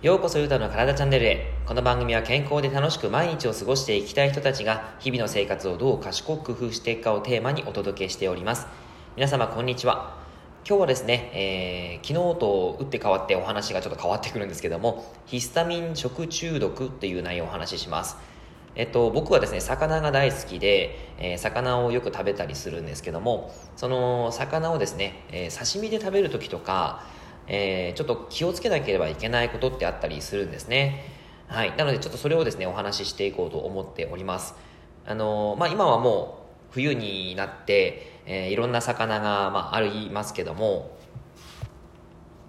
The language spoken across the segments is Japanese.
ようこそゆうたの体チャンネルへ。この番組は健康で楽しく毎日を過ごしていきたい人たちが日々の生活をどう賢く工夫していくかをテーマにお届けしております。皆様こんにちは。今日はですね、えー、昨日と打って変わってお話がちょっと変わってくるんですけどもヒスタミン食中毒っていう内容をお話しします。えっと、僕はですね、魚が大好きで、えー、魚をよく食べたりするんですけども、その魚をですね、えー、刺身で食べる時とか、えー、ちょっと気をつけなければいけないことってあったりするんですね。はい。なので、ちょっとそれをですね、お話ししていこうと思っております。あのまあ、今はもう冬になって、えいろんな魚が、まあ、ありますけども、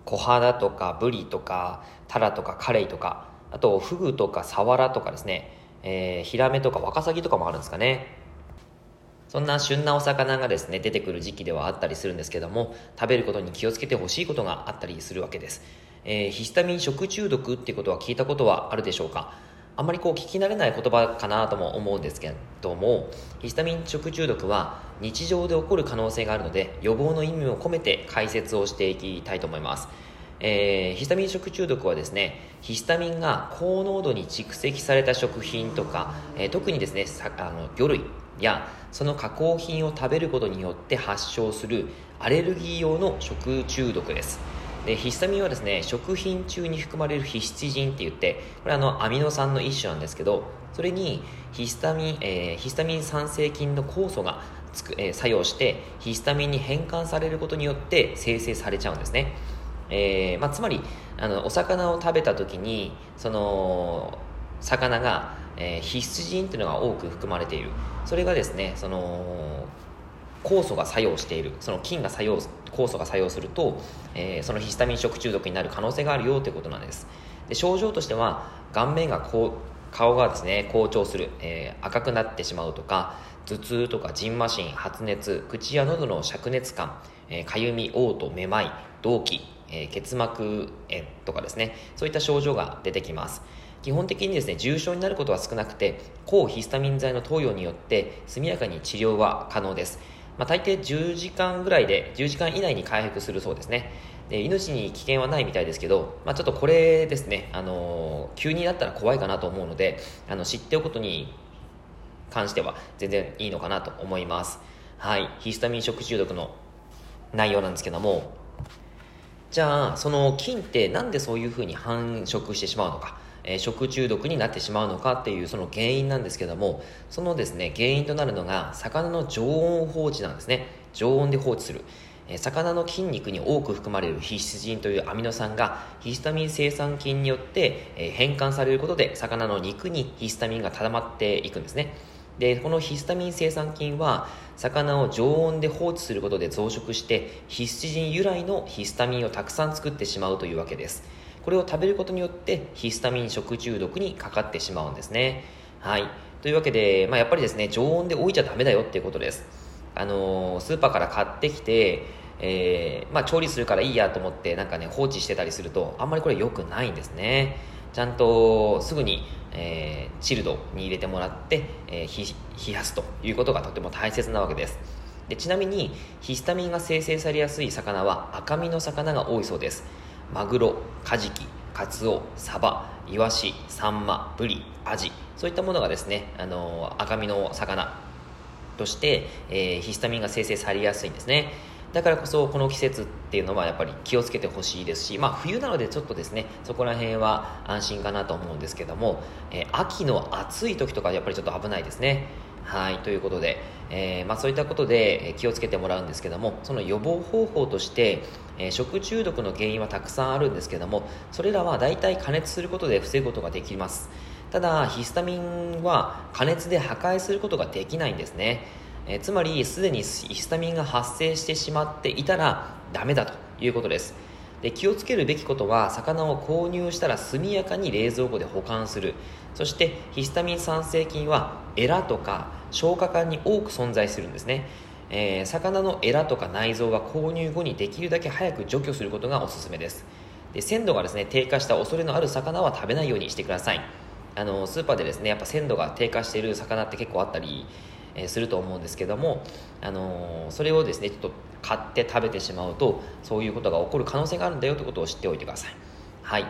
小肌とかブリとかタラとかカレイとかあとフグとかサワラとかですねえー、ヒラメとかワカサギとかもあるんですかね。そんな旬なお魚がですね出てくる時期ではあったりするんですけども食べることに気をつけてほしいことがあったりするわけです、えー、ヒスタミン食中毒ってことは聞いたことはあるでしょうか？あんまりこう聞き慣れない言葉かなとも思うんですけどもヒスタミン食中毒は日常で起こる可能性があるので予防の意味を込めて解説をしていきたいと思います。えー、ヒスタミン食中毒はですねヒスタミンが高濃度に蓄積された食品とか、えー、特にですねあの魚類やその加工品を食べることによって発症するアレルギー用の食中毒です。でヒスタミンはですね食品中に含まれるヒスチジンって言ってこれあのアミノ酸の一種なんですけどそれにヒスタミン、えー、ヒスタミン酸性菌の酵素がつく、えー、作用してヒスタミンに変換されることによって生成されちゃうんですね。えーまあ、つまりあのお魚を食べた時にその魚が、えー、必須人というのが多く含まれている。それがですねその酵素が作用している。その菌が作用酵素が作用すると、えー、そのヒスタミン食中毒になる可能性があるよということなんです。で症状としては顔面がこう顔がですね好調する、えー、赤くなってしまうとか頭痛とかじんましん発熱口や喉の灼熱感、えー、かゆみ嘔吐めまい動悸え、結膜炎とかですね。そういった症状が出てきます。基本的にですね重症になることは少なくて抗ヒスタミン剤の投与によって速やかに治療は可能です、まあ、大抵10時間ぐらいで10時間以内に回復するそうですね。で命に危険はないみたいですけど、まあ、ちょっとこれですね、あのー、急になったら怖いかなと思うのであの知っておくことに関しては全然いいのかなと思います。はい。ヒスタミン食中毒の内容なんですけども。じゃあその菌ってなんでそういうふうに繁殖してしまうのか、えー、食中毒になってしまうのかっていうその原因なんですけども。そのですね原因となるのが魚の常温放置なんですね。常温で放置する。魚の筋肉に多く含まれる必須人というアミノ酸がヒスタミン生産菌によって変換されることで魚の肉にヒスタミンが溜まっていくんですね。でこのヒスタミン生産菌は魚を常温で放置することで増殖してヒスチジン由来のヒスタミンをたくさん作ってしまうというわけです。これを食べることによってヒスタミン食中毒にかかってしまうんですね。はい。というわけで、まあ、やっぱりですね常温で置いちゃダメだよっていうことです。あのー、スーパーから買ってきてえー、まあ、調理するからいいやと思ってなんかね放置してたりするとあんまりこれ良くないんですね。ちゃんとすぐにえー、チルドに入れてもらって、えー、冷やすということがとても大切なわけです。でちなみにヒスタミンが生成されやすい魚は赤身の魚が多いそうです。マグロカジキカツオサバイワシサンマブリアジ。そういったものがですね、あのー、赤身の魚として、えー、ヒスタミンが生成されやすいんですね。だからこそこの季節っていうのはやっぱり気をつけてほしいですし、まあ、冬なのでちょっとですねそこら辺は安心かなと思うんですけども、えー、秋の暑い時とかやっぱりちょっと危ないですね。はいということで、えー、まあ、そういったことで気をつけてもらうんですけどもその予防方法として、えー、食中毒の原因はたくさんあるんですけどもそれらは大体加熱することで防ぐことができます。ただヒスタミンは加熱で破壊することができないんですね。えつまりすでにヒスタミンが発生してしまっていたらダメだということです。で気をつけるべきことは魚を購入したら速やかに冷蔵庫で保管する。そしてヒスタミン酸性菌はエラとか消化管に多く存在するんですね、えー、魚のエラとか内臓は購入後にできるだけ早く除去することがおすすめです。で鮮度がですね低下した恐れのある魚は食べないようにしてください。あのスーパーでですねやっぱ鮮度が低下している魚って結構あったりえすると思うんですけども、あのそれをですねちょっと買って食べてしまうとそういうことが起こる可能性があるんだよということを知っておいてください。はい、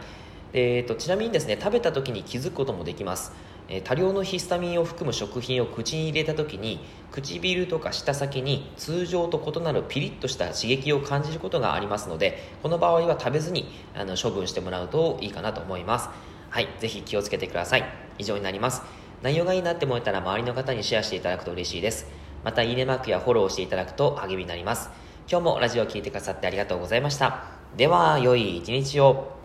えーと、ちなみにですね食べた時に気づくこともできます。え多量のヒスタミンを含む食品を口に入れた時に唇とか舌先に通常と異なるピリッとした刺激を感じることがありますのでこの場合は食べずにあの処分してもらうといいかなと思います。はい。ぜひ気をつけてください。以上になります。内容がいいなって思えたら周りの方にシェアしていただくと嬉しいです。またいいねマークやフォローしていただくと励みになります。今日もラジオを聴いてくださってありがとうございました。では良い一日を。